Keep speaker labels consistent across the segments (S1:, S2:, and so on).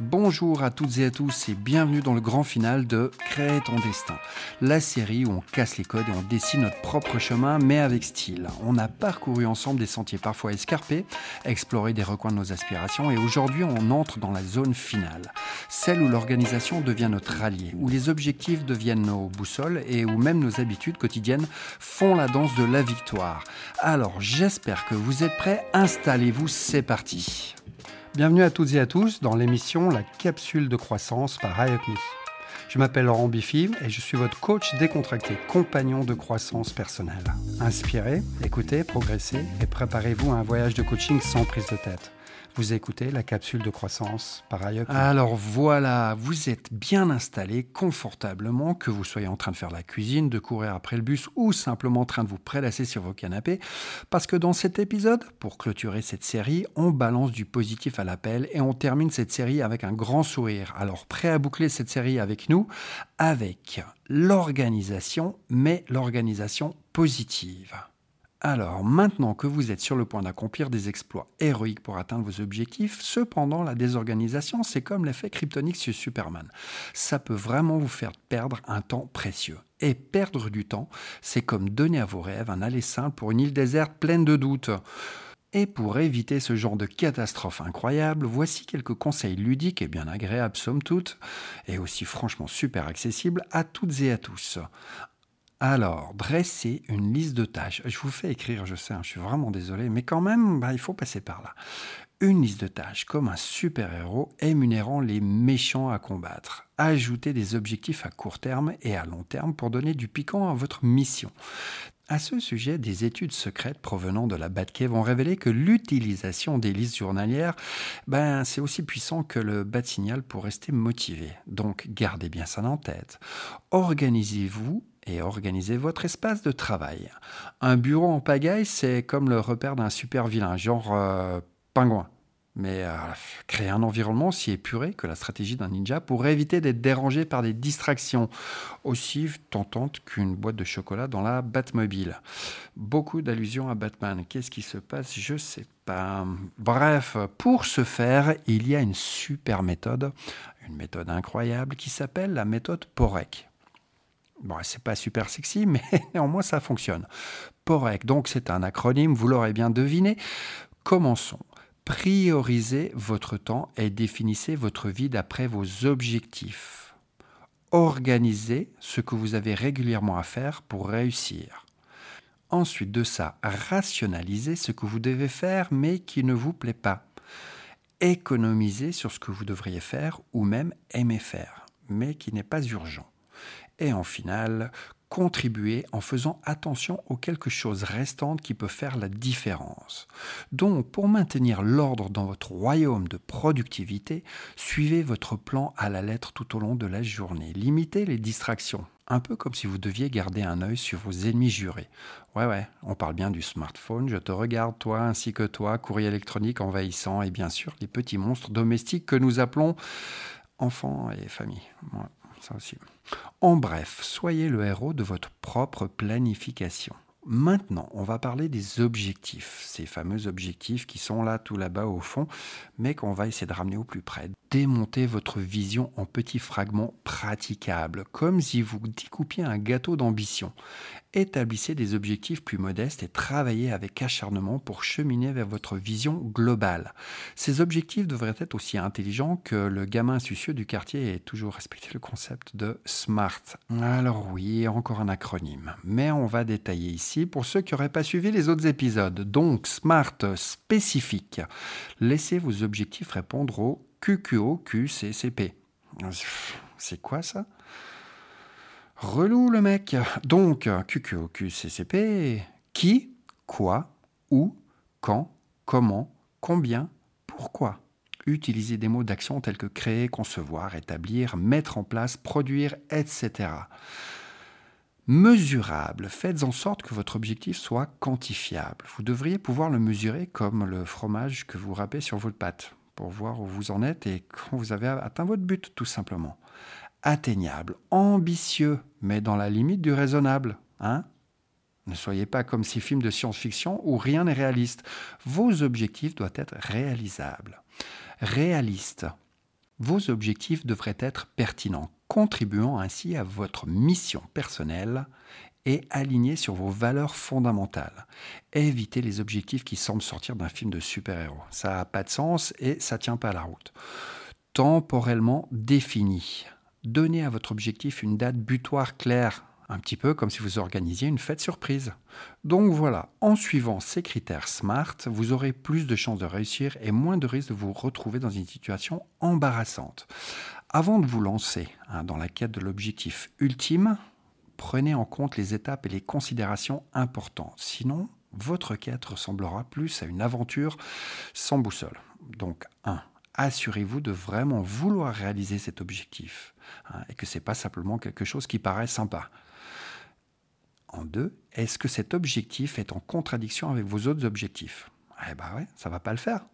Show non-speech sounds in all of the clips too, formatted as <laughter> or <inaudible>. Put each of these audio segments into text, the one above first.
S1: Bonjour à toutes et à tous et bienvenue dans le grand final de Créer ton destin, la série où on casse les codes et on dessine notre propre chemin mais avec style. On a parcouru ensemble des sentiers parfois escarpés, exploré des recoins de nos aspirations et aujourd'hui on entre dans la zone finale, celle où l'organisation devient notre allié, où les objectifs deviennent nos boussoles et où même nos habitudes quotidiennes font la danse de la victoire. Alors j'espère que vous êtes prêts, installez-vous, c'est parti. Bienvenue à toutes et à tous dans l'émission La capsule de croissance par IUPME. Je m'appelle Laurent Biffy et je suis votre coach décontracté, compagnon de croissance personnelle. Inspirez, écoutez, progressez et préparez-vous à un voyage de coaching sans prise de tête. Vous écoutez la capsule de croissance par ailleurs. Alors voilà, vous êtes bien installé confortablement, que vous soyez en train de faire la cuisine, de courir après le bus ou simplement en train de vous prélasser sur vos canapés. Parce que dans cet épisode, pour clôturer cette série, on balance du positif à l'appel et on termine cette série avec un grand sourire. Alors prêt à boucler cette série avec nous? Avec l'organisation, mais l'organisation positive. Alors, maintenant que vous êtes sur le point d'accomplir des exploits héroïques pour atteindre vos objectifs, cependant, la désorganisation, c'est comme l'effet kryptonique sur Superman. Ça peut vraiment vous faire perdre un temps précieux. Et perdre du temps, c'est comme donner à vos rêves un aller simple pour une île déserte pleine de doutes. Et pour éviter ce genre de catastrophe incroyable, voici quelques conseils ludiques et bien agréables somme toute, et aussi franchement super accessibles à toutes et à tous. Alors, dressez une liste de tâches. Je vous fais écrire, je sais, hein, je suis vraiment désolé, mais quand même, bah, il faut passer par là. Une liste de tâches comme un super-héros émunérant les méchants à combattre. Ajoutez des objectifs à court terme et à long terme pour donner du piquant à votre mission. À ce sujet, des études secrètes provenant de la Batcave ont révélé que l'utilisation des listes journalières, ben, c'est aussi puissant que le bat signal pour rester motivé. Donc, gardez bien ça en tête. Organisez-vous et organisez votre espace de travail. Un bureau en pagaille, c'est comme le repère d'un super vilain, genre euh, pingouin. Mais euh, créer un environnement aussi épuré que la stratégie d'un ninja pour éviter d'être dérangé par des distractions aussi tentantes qu'une boîte de chocolat dans la Batmobile. Beaucoup d'allusions à Batman. Qu'est-ce qui se passe? Je ne sais pas. Bref, pour ce faire, il y a une super méthode, une méthode incroyable qui s'appelle la méthode POREC. Bon, c'est pas super sexy, <laughs> mais néanmoins ça fonctionne. POREC, donc c'est un acronyme, vous l'aurez bien deviné. Commençons. Priorisez votre temps et définissez votre vie d'après vos objectifs. Organisez ce que vous avez régulièrement à faire pour réussir. Ensuite de ça, rationalisez ce que vous devez faire mais qui ne vous plaît pas. Économisez sur ce que vous devriez faire ou même aimer faire, mais qui n'est pas urgent et en finale, contribuer en faisant attention aux quelque chose restante qui peut faire la différence. Donc, pour maintenir l'ordre dans votre royaume de productivité, suivez votre plan à la lettre tout au long de la journée. Limitez les distractions. Un peu comme si vous deviez garder un œil sur vos ennemis jurés. Ouais, ouais, on parle bien du smartphone, je te regarde, toi ainsi que toi, courrier électronique envahissant, et bien sûr les petits monstres domestiques que nous appelons enfants et famille. En bref, soyez le héros de votre propre planification. Maintenant, on va parler des objectifs, ces fameux objectifs qui sont là tout là-bas au fond, mais qu'on va essayer de ramener au plus près. Démontez votre vision en petits fragments praticables, comme si vous découpiez un gâteau d'ambition. Établissez des objectifs plus modestes et travaillez avec acharnement pour cheminer vers votre vision globale. Ces objectifs devraient être aussi intelligents que le gamin soucieux du quartier ait toujours respecté le concept de SMART. Alors oui, encore un acronyme, mais on va détailler ici pour ceux qui n'auraient pas suivi les autres épisodes. Donc, SMART spécifique. Laissez vos objectifs répondre au QQO, QCCP. C'est quoi ça? Relou le mec. Donc, QQO, QCCP, qui, quoi, où, quand, comment, combien, pourquoi? Utilisez des mots d'action tels que créer, concevoir, établir, mettre en place, produire, etc mesurable. Faites en sorte que votre objectif soit quantifiable. Vous devriez pouvoir le mesurer comme le fromage que vous râpez sur votre pâte pour voir où vous en êtes et quand vous avez atteint votre but, tout simplement. Atteignable, ambitieux, mais dans la limite du raisonnable. Hein ne soyez pas comme ces films de science-fiction où rien n'est réaliste. Vos objectifs doivent être réalisables. Réaliste, Vos objectifs devraient être pertinents, contribuant ainsi à votre mission personnelle et alignés sur vos valeurs fondamentales. Évitez les objectifs qui semblent sortir d'un film de super-héros. Ça n'a pas de sens et ça ne tient pas la route. Temporellement défini. Donnez à votre objectif une date butoir claire, un petit peu comme si vous organisiez une fête surprise. Donc voilà, en suivant ces critères SMART, vous aurez plus de chances de réussir et moins de risques de vous retrouver dans une situation embarrassante. Avant de vous lancer hein, dans la quête de l'objectif ultime, prenez en compte les étapes et les considérations importantes. Sinon, votre quête ressemblera plus à une aventure sans boussole. Donc 1 assurez-vous de vraiment vouloir réaliser cet objectif hein, et que ce n'est pas simplement quelque chose qui paraît sympa. En deux, est-ce que cet objectif est en contradiction avec vos autres objectifs? Eh bien ouais, ça va pas le faire.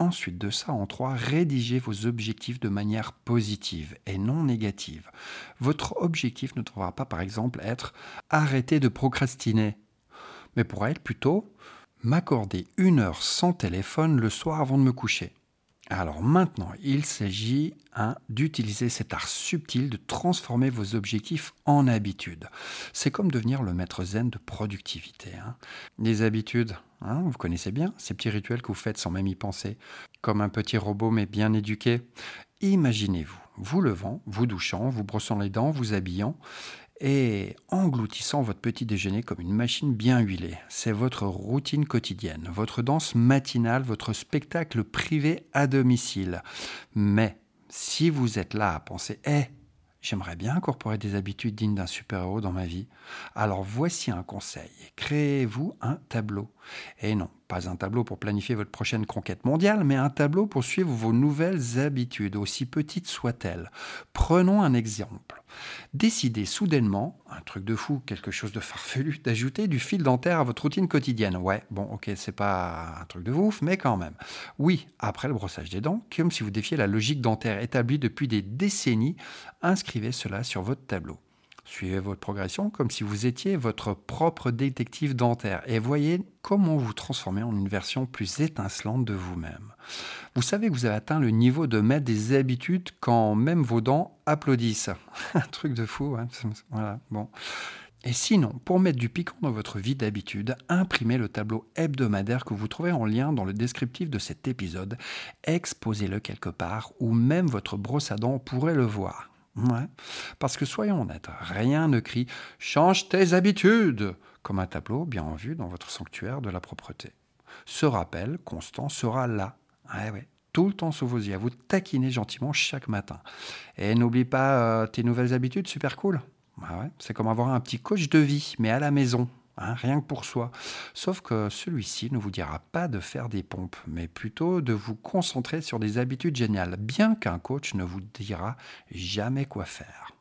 S1: Ensuite de ça, en trois, rédigez vos objectifs de manière positive et non négative. Votre objectif ne devra pas, par exemple, être arrêter de procrastiner, mais pourra être plutôt m'accorder une heure sans téléphone le soir avant de me coucher. Alors maintenant, il s'agit hein, d'utiliser cet art subtil de transformer vos objectifs en habitudes. C'est comme devenir le maître zen de productivité. Hein. Les habitudes, hein, vous connaissez bien ces petits rituels que vous faites sans même y penser, comme un petit robot mais bien éduqué. Imaginez-vous, vous levant, vous douchant, vous brossant les dents, vous habillant, et engloutissant votre petit déjeuner comme une machine bien huilée. C'est votre routine quotidienne, votre danse matinale, votre spectacle privé à domicile. Mais si vous êtes là à penser, eh, J'aimerais bien incorporer des habitudes dignes d'un super-héros dans ma vie. Alors voici un conseil. Créez-vous un tableau. Et non, pas un tableau pour planifier votre prochaine conquête mondiale, mais un tableau pour suivre vos nouvelles habitudes, aussi petites soient-elles. Prenons un exemple. Décidez soudainement, un truc de fou, quelque chose de farfelu, <laughs> d'ajouter du fil dentaire à votre routine quotidienne. Ouais, bon, ok, c'est pas un truc de ouf, mais quand même. Oui, après le brossage des dents, comme si vous défiez la logique dentaire établie depuis des décennies, inscrivez cela sur votre tableau. Suivez votre progression comme si vous étiez votre propre détective dentaire et voyez comment vous transformez en une version plus étincelante de vous-même. Vous savez que vous avez atteint le niveau de mettre des habitudes quand même vos dents applaudissent. <laughs> Un truc de fou, hein voilà, bon. Et sinon, pour mettre du piquant dans votre vie d'habitude, imprimez le tableau hebdomadaire que vous trouvez en lien dans le descriptif de cet épisode, exposez-le quelque part, ou même votre brosse à dents pourrait le voir. Ouais. Parce que soyons honnêtes, rien ne crie Change tes habitudes comme un tableau bien en vue dans votre sanctuaire de la propreté. Ce rappel constant sera là, ouais, ouais, tout le temps sous vos yeux, à vous taquiner gentiment chaque matin. Et n'oublie pas euh, tes nouvelles habitudes, super cool. ouais, c'est comme avoir un petit coach de vie, mais à la maison, Hein, rien que pour soi. Sauf que celui-ci ne vous dira pas de faire des pompes, mais plutôt de vous concentrer sur des habitudes géniales, bien qu'un coach ne vous dira jamais quoi faire.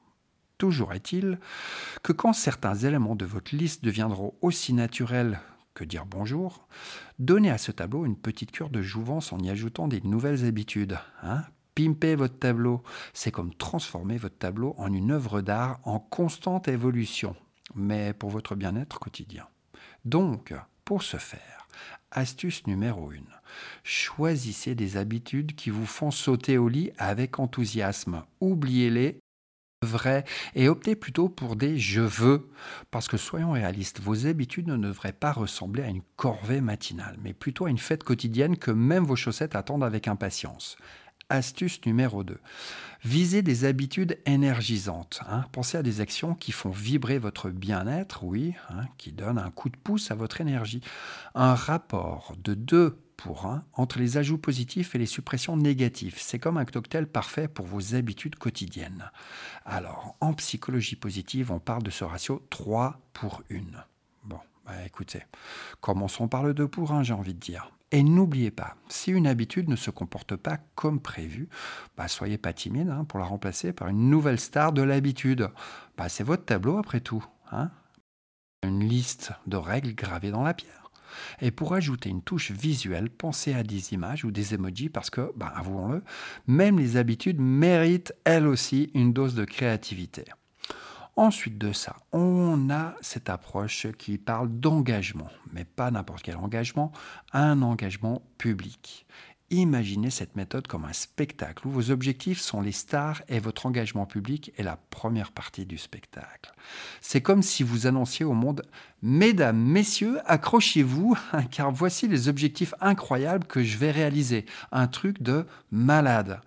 S1: Toujours est-il que quand certains éléments de votre liste deviendront aussi naturels que dire bonjour, donnez à ce tableau une petite cure de jouvence en y ajoutant des nouvelles habitudes. Hein Pimper votre tableau, c'est comme transformer votre tableau en une œuvre d'art en constante évolution mais pour votre bien-être quotidien. Donc, pour ce faire, astuce numéro 1, choisissez des habitudes qui vous font sauter au lit avec enthousiasme. Oubliez-les vrais et optez plutôt pour des je veux. Parce que soyons réalistes, vos habitudes ne devraient pas ressembler à une corvée matinale, mais plutôt à une fête quotidienne que même vos chaussettes attendent avec impatience. Astuce numéro 2. Visez des habitudes énergisantes. Hein. Pensez à des actions qui font vibrer votre bien-être, oui, hein, qui donnent un coup de pouce à votre énergie. Un rapport de 2 pour 1 entre les ajouts positifs et les suppressions négatives. C'est comme un cocktail parfait pour vos habitudes quotidiennes. Alors, en psychologie positive, on parle de ce ratio 3 pour 1. Bon, bah écoutez, commençons par le 2 pour 1, j'ai envie de dire. Et n'oubliez pas, si une habitude ne se comporte pas comme prévu, bah soyez pas timide hein, pour la remplacer par une nouvelle star de l'habitude. Bah, c'est votre tableau après tout. Hein une liste de règles gravées dans la pierre. Et pour ajouter une touche visuelle, pensez à des images ou des emojis parce que, bah, avouons-le, même les habitudes méritent elles aussi une dose de créativité. Ensuite de ça, on a cette approche qui parle d'engagement, mais pas n'importe quel engagement, un engagement public. Imaginez cette méthode comme un spectacle où vos objectifs sont les stars et votre engagement public est la première partie du spectacle. C'est comme si vous annonciez au monde Mesdames, messieurs, accrochez-vous car voici les objectifs incroyables que je vais réaliser. Un truc de malade.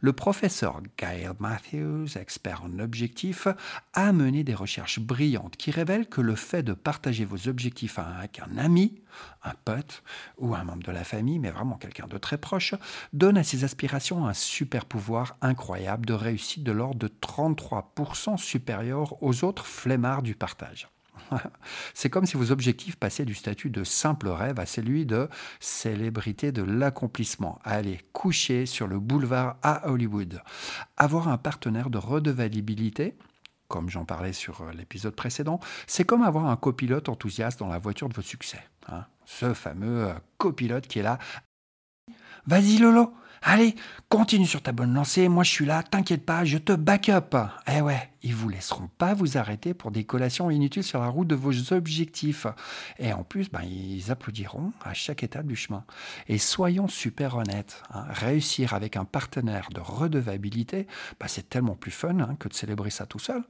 S1: Le professeur Gail Matthews, expert en objectifs, a mené des recherches brillantes qui révèlent que le fait de partager vos objectifs avec un ami, un pote ou un membre de la famille, mais vraiment quelqu'un de très proche, donne à ses aspirations un super pouvoir incroyable de réussite de l'ordre de 33% supérieur aux autres flemmards du partage. <laughs> C'est comme si vos objectifs passaient du statut de simple rêve à celui de célébrité de l'accomplissement. Aller coucher sur le boulevard à Hollywood. Avoir un partenaire de redevabilité comme j'en parlais sur l'épisode précédent, c'est comme avoir un copilote enthousiaste dans la voiture de vos succès. Hein. Ce fameux copilote qui est là. Vas-y Lolo, Allez, continue sur ta bonne lancée, moi je suis là, t'inquiète pas, je te back up. Eh ouais, ils vous laisseront pas vous arrêter pour des collations inutiles sur la route de vos objectifs. Et en plus, ben, ils applaudiront à chaque étape du chemin. Et soyons super honnêtes, hein, réussir avec un partenaire de redevabilité, ben, c'est tellement plus fun hein, que de célébrer ça tout seul.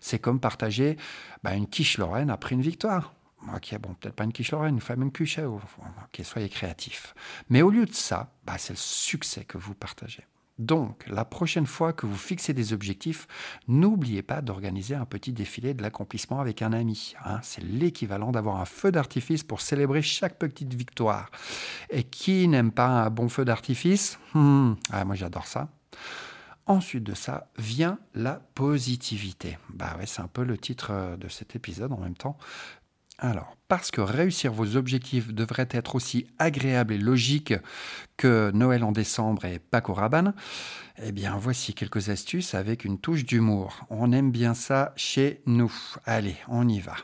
S1: C'est comme partager ben, une quiche Lorraine après une victoire. Ok, bon, peut-être pas une quiche Lorraine, une famille quiche, ok, soyez créatifs. Mais au lieu de ça, bah, c'est le succès que vous partagez. Donc, la prochaine fois que vous fixez des objectifs, n'oubliez pas d'organiser un petit défilé de l'accomplissement avec un ami. Hein. c'est l'équivalent d'avoir un feu d'artifice pour célébrer chaque petite victoire. Et qui n'aime pas un bon feu d'artifice? Hmm, ah, Moi, j'adore ça. Ensuite de ça vient la positivité. Bah c'est un peu le titre euh, de cet épisode en même temps. Alors, parce que réussir vos objectifs devrait être aussi agréable et logique que Noël en décembre et Pâques au Rabanne, eh bien voici quelques astuces avec une touche d'humour. On aime bien ça chez nous. Allez, on y va.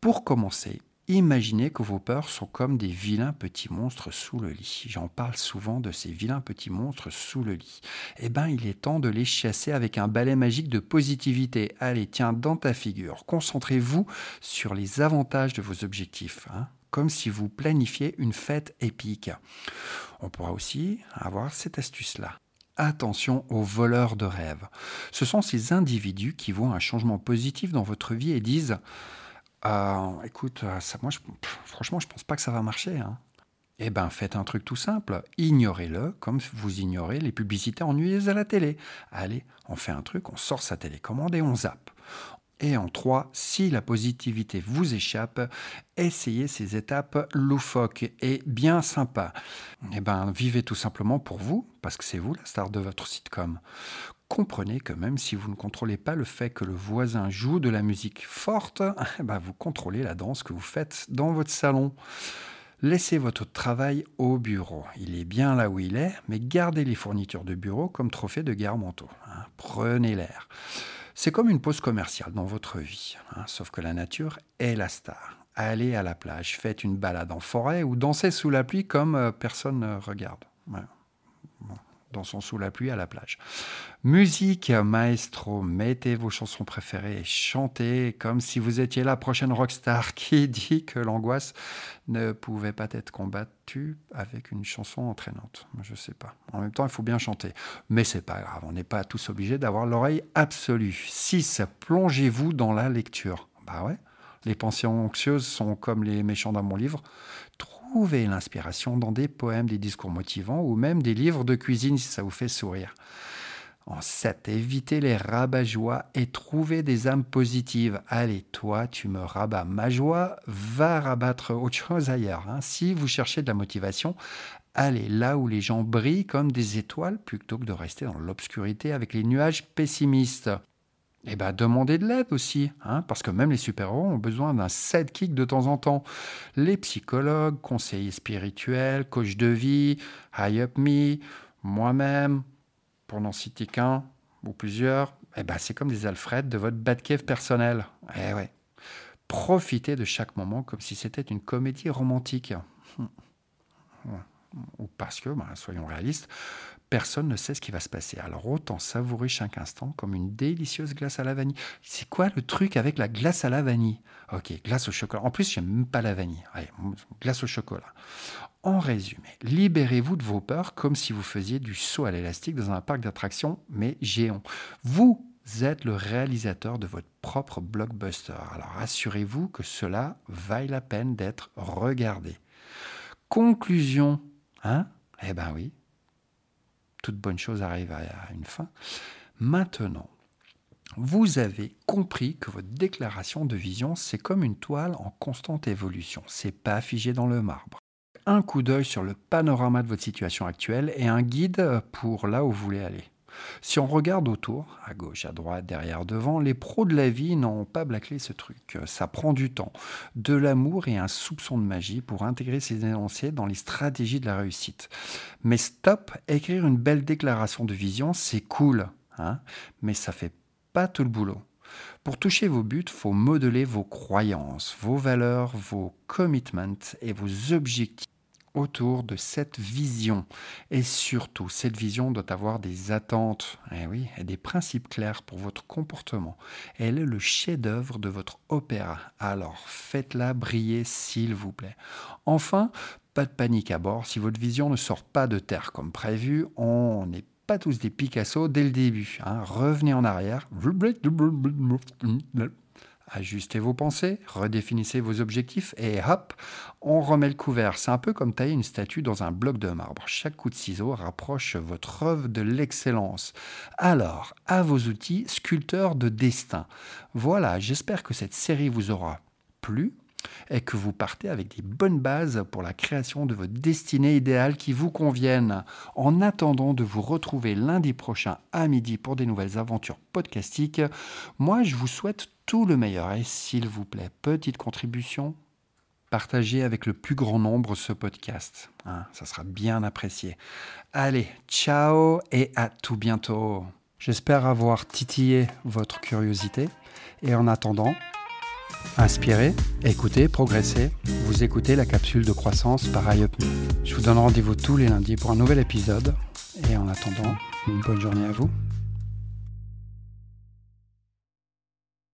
S1: Pour commencer, Imaginez que vos peurs sont comme des vilains petits monstres sous le lit. J'en parle souvent de ces vilains petits monstres sous le lit. Eh bien, il est temps de les chasser avec un balai magique de positivité. Allez, tiens, dans ta figure. Concentrez-vous sur les avantages de vos objectifs. Hein, comme si vous planifiez une fête épique. On pourra aussi avoir cette astuce-là. Attention aux voleurs de rêves. Ce sont ces individus qui voient un changement positif dans votre vie et disent euh, écoute, euh, moi, franchement, je pense pas que ça va marcher. Hein. Eh bien, faites un truc tout simple. Ignorez-le comme vous ignorez les publicités ennuyeuses à la télé. Allez, on fait un truc, on sort sa télécommande et on zappe. Et en trois, si la positivité vous échappe, essayez ces étapes loufoques et bien sympas. Eh bien, vivez tout simplement pour vous, parce que c'est vous la star de votre sitcom comprenez que même si vous ne contrôlez pas le fait que le voisin joue de la musique forte, <laughs> eh ben, vous contrôlez la danse que vous faites dans votre salon. Laissez votre travail au bureau. Il est bien là où il est, mais gardez les fournitures de bureau comme trophée de guerre manteau. Hein. Prenez l'air. C'est comme une pause commerciale dans votre vie, hein, sauf que la nature est la star. Allez à la plage, faites une balade en forêt ou dansez sous la pluie comme euh, personne ne regarde dansons sous la pluie à la plage. Musique, maestro, mettez vos chansons préférées et chantez comme si vous étiez la prochaine rockstar <laughs> qui dit que l'angoisse ne pouvait pas être combattue avec une chanson entraînante. Je sais pas. En même temps, il faut bien chanter. Mais c'est pas grave, on n'est pas tous obligés d'avoir l'oreille absolue. 6. Plongez-vous dans la lecture. Bah ouais. Les pensées anxieuses sont comme les méchants dans mon livre. Trouvez l'inspiration dans des poèmes, des discours motivants ou même des livres de cuisine si ça vous fait sourire. En 7, évitez les rabat-joie et trouvez des âmes positives. Allez, toi, tu me rabats ma joie, va rabattre autre chose ailleurs. Hein. Si vous cherchez de la motivation, allez là où les gens brillent comme des étoiles plutôt que de rester dans l'obscurité avec les nuages pessimistes. Eh bien, demandez de l'aide aussi, hein, parce que même les super-héros ont besoin d'un sidekick de temps en temps. Les psychologues, conseillers spirituels, coach de vie, High Up Me, moi-même, pour n'en citer qu'un ou plusieurs, eh ben, c'est comme des Alfred de votre Batcave personnel. Eh ouais. Profitez de chaque moment comme si c'était une comédie romantique. <laughs> Ou parce que, ben, soyons réalistes, personne ne sait ce qui va se passer. Alors autant savourer chaque instant comme une délicieuse glace à la vanille. C'est quoi le truc avec la glace à la vanille? Ok, glace au chocolat. En plus, j'aime même pas la vanille. Allez, glace au chocolat. En résumé, libérez-vous de vos peurs comme si vous faisiez du saut à l'élastique dans un parc d'attractions, mais géant. Vous êtes le réalisateur de votre propre blockbuster. Alors assurez-vous que cela vaille la peine d'être regardé. Conclusion, hein? Eh ben oui, toute bonne chose arrive à une fin. Maintenant, vous avez compris que votre déclaration de vision, c'est comme une toile en constante évolution. C'est pas figé dans le marbre. Un coup d'œil sur le panorama de votre situation actuelle et un guide pour là où vous voulez aller. Si on regarde autour, à gauche, à droite, derrière, devant, les pros de la vie n'ont pas blacklé ce truc. Ça prend du temps, de l'amour et un soupçon de magie pour intégrer ces énoncés dans les stratégies de la réussite. Mais stop, écrire une belle déclaration de vision, c'est cool, hein mais ça fait pas tout le boulot. Pour toucher vos buts, faut modeler vos croyances, vos valeurs, vos commitments et vos objectifs autour de cette vision. Et surtout, cette vision doit avoir des attentes eh oui, et des principes clairs pour votre comportement. Elle est le chef-d'œuvre de votre opéra. Alors faites-la briller, s'il vous plaît. Enfin, pas de panique à bord. Si votre vision ne sort pas de terre comme prévu, on n'est pas tous des Picasso dès le début. Hein. Revenez en arrière ajustez vos pensées, redéfinissez vos objectifs et hop, on remet le couvert. C'est un peu comme tailler une statue dans un bloc de marbre. Chaque coup de ciseau rapproche votre œuvre de l'excellence. Alors, à vos outils, sculpteurs de destin. Voilà, j'espère que cette série vous aura plu et que vous partez avec des bonnes bases pour la création de votre destinée idéale qui vous convienne. En attendant de vous retrouver lundi prochain à midi pour des nouvelles aventures podcastiques, moi je vous souhaite tout le meilleur et s'il vous plaît, petite contribution, partagez avec le plus grand nombre ce podcast. Hein, ça sera bien apprécié. Allez, ciao et à tout bientôt. J'espère avoir titillé votre curiosité et en attendant, Inspirez, écoutez, progressez. Vous écoutez la capsule de croissance par iUpMe. Je vous donne rendez-vous tous les lundis pour un nouvel épisode. Et en attendant, une bonne journée à vous.